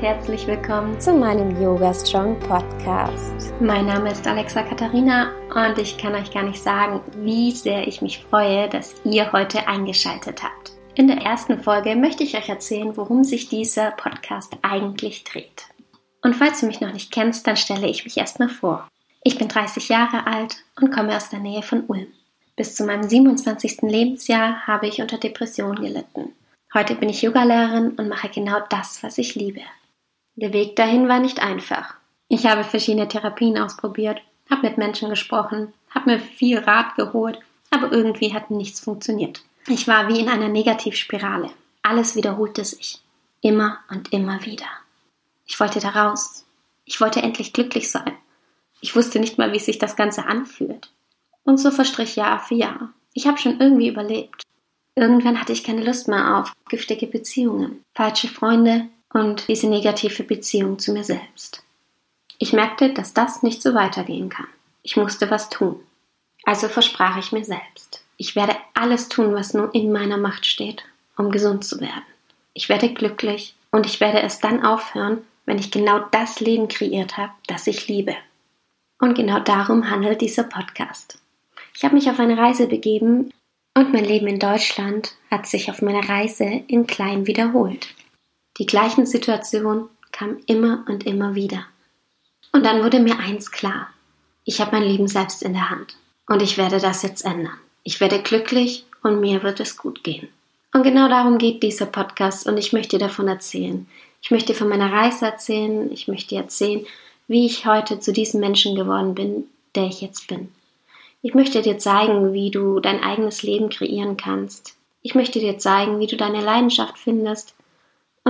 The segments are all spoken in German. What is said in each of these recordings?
herzlich willkommen zu meinem Yoga Strong Podcast. Mein Name ist Alexa Katharina und ich kann euch gar nicht sagen, wie sehr ich mich freue, dass ihr heute eingeschaltet habt. In der ersten Folge möchte ich euch erzählen, worum sich dieser Podcast eigentlich dreht. Und falls du mich noch nicht kennst, dann stelle ich mich erstmal vor. Ich bin 30 Jahre alt und komme aus der Nähe von Ulm. Bis zu meinem 27. Lebensjahr habe ich unter Depressionen gelitten. Heute bin ich Yogalehrerin und mache genau das, was ich liebe. Der Weg dahin war nicht einfach. Ich habe verschiedene Therapien ausprobiert, habe mit Menschen gesprochen, habe mir viel Rat geholt, aber irgendwie hat nichts funktioniert. Ich war wie in einer Negativspirale. Alles wiederholte sich. Immer und immer wieder. Ich wollte da raus. Ich wollte endlich glücklich sein. Ich wusste nicht mal, wie sich das Ganze anfühlt. Und so verstrich Jahr für Jahr. Ich habe schon irgendwie überlebt. Irgendwann hatte ich keine Lust mehr auf giftige Beziehungen, falsche Freunde und diese negative Beziehung zu mir selbst. Ich merkte, dass das nicht so weitergehen kann. Ich musste was tun. Also versprach ich mir selbst, ich werde alles tun, was nur in meiner Macht steht, um gesund zu werden. Ich werde glücklich und ich werde es dann aufhören, wenn ich genau das Leben kreiert habe, das ich liebe. Und genau darum handelt dieser Podcast. Ich habe mich auf eine Reise begeben und mein Leben in Deutschland hat sich auf meiner Reise in klein wiederholt. Die gleichen Situationen kamen immer und immer wieder. Und dann wurde mir eins klar. Ich habe mein Leben selbst in der Hand. Und ich werde das jetzt ändern. Ich werde glücklich und mir wird es gut gehen. Und genau darum geht dieser Podcast und ich möchte davon erzählen. Ich möchte von meiner Reise erzählen. Ich möchte erzählen, wie ich heute zu diesem Menschen geworden bin, der ich jetzt bin. Ich möchte dir zeigen, wie du dein eigenes Leben kreieren kannst. Ich möchte dir zeigen, wie du deine Leidenschaft findest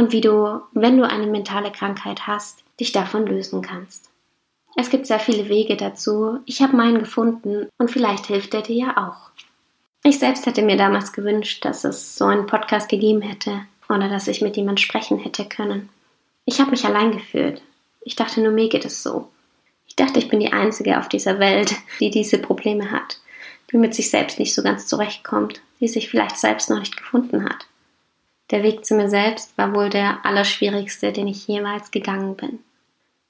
und wie du, wenn du eine mentale Krankheit hast, dich davon lösen kannst. Es gibt sehr viele Wege dazu. Ich habe meinen gefunden und vielleicht hilft er dir ja auch. Ich selbst hätte mir damals gewünscht, dass es so einen Podcast gegeben hätte oder dass ich mit jemand sprechen hätte können. Ich habe mich allein gefühlt. Ich dachte nur, mir geht es so. Ich dachte, ich bin die Einzige auf dieser Welt, die diese Probleme hat, die mit sich selbst nicht so ganz zurechtkommt, die sich vielleicht selbst noch nicht gefunden hat. Der Weg zu mir selbst war wohl der allerschwierigste, den ich jemals gegangen bin.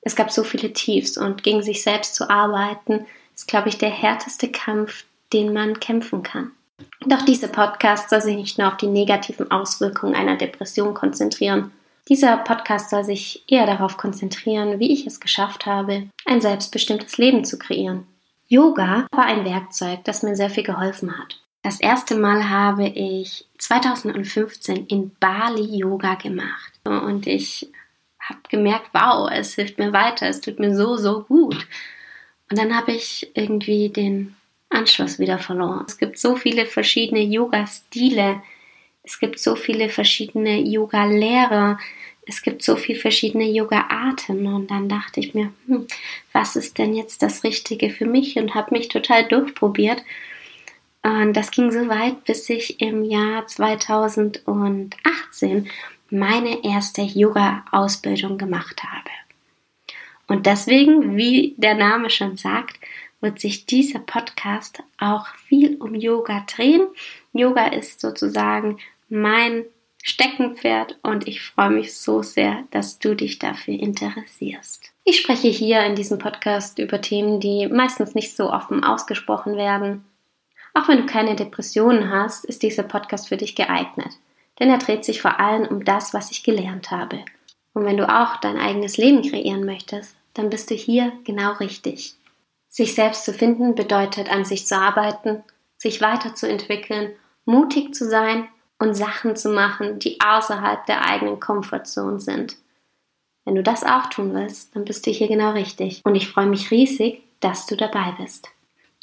Es gab so viele Tiefs und gegen sich selbst zu arbeiten, ist, glaube ich, der härteste Kampf, den man kämpfen kann. Doch dieser Podcast soll sich nicht nur auf die negativen Auswirkungen einer Depression konzentrieren, dieser Podcast soll sich eher darauf konzentrieren, wie ich es geschafft habe, ein selbstbestimmtes Leben zu kreieren. Yoga war ein Werkzeug, das mir sehr viel geholfen hat. Das erste Mal habe ich 2015 in Bali Yoga gemacht und ich habe gemerkt, wow, es hilft mir weiter, es tut mir so, so gut. Und dann habe ich irgendwie den Anschluss wieder verloren. Es gibt so viele verschiedene Yoga-Stile, es gibt so viele verschiedene Yoga-Lehrer, es gibt so viele verschiedene Yoga-Arten und dann dachte ich mir, hm, was ist denn jetzt das Richtige für mich und habe mich total durchprobiert. Und das ging so weit, bis ich im Jahr 2018 meine erste Yoga-Ausbildung gemacht habe. Und deswegen, wie der Name schon sagt, wird sich dieser Podcast auch viel um Yoga drehen. Yoga ist sozusagen mein Steckenpferd und ich freue mich so sehr, dass du dich dafür interessierst. Ich spreche hier in diesem Podcast über Themen, die meistens nicht so offen ausgesprochen werden. Auch wenn du keine Depressionen hast, ist dieser Podcast für dich geeignet, denn er dreht sich vor allem um das, was ich gelernt habe. Und wenn du auch dein eigenes Leben kreieren möchtest, dann bist du hier genau richtig. Sich selbst zu finden bedeutet, an sich zu arbeiten, sich weiterzuentwickeln, mutig zu sein und Sachen zu machen, die außerhalb der eigenen Komfortzone sind. Wenn du das auch tun willst, dann bist du hier genau richtig. Und ich freue mich riesig, dass du dabei bist.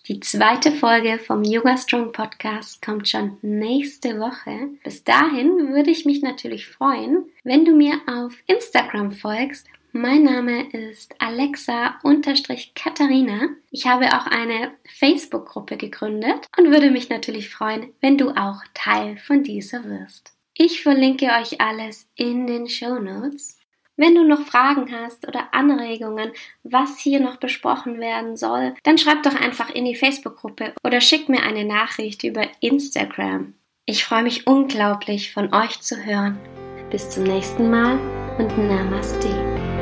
Die zweite Folge vom Yoga Strong Podcast kommt schon nächste Woche. Bis dahin würde ich mich natürlich freuen, wenn du mir auf Instagram folgst mein Name ist Alexa-Katharina. Ich habe auch eine Facebook-Gruppe gegründet und würde mich natürlich freuen, wenn du auch Teil von dieser wirst. Ich verlinke euch alles in den Show Notes. Wenn du noch Fragen hast oder Anregungen, was hier noch besprochen werden soll, dann schreib doch einfach in die Facebook-Gruppe oder schick mir eine Nachricht über Instagram. Ich freue mich unglaublich, von euch zu hören. Bis zum nächsten Mal und Namaste.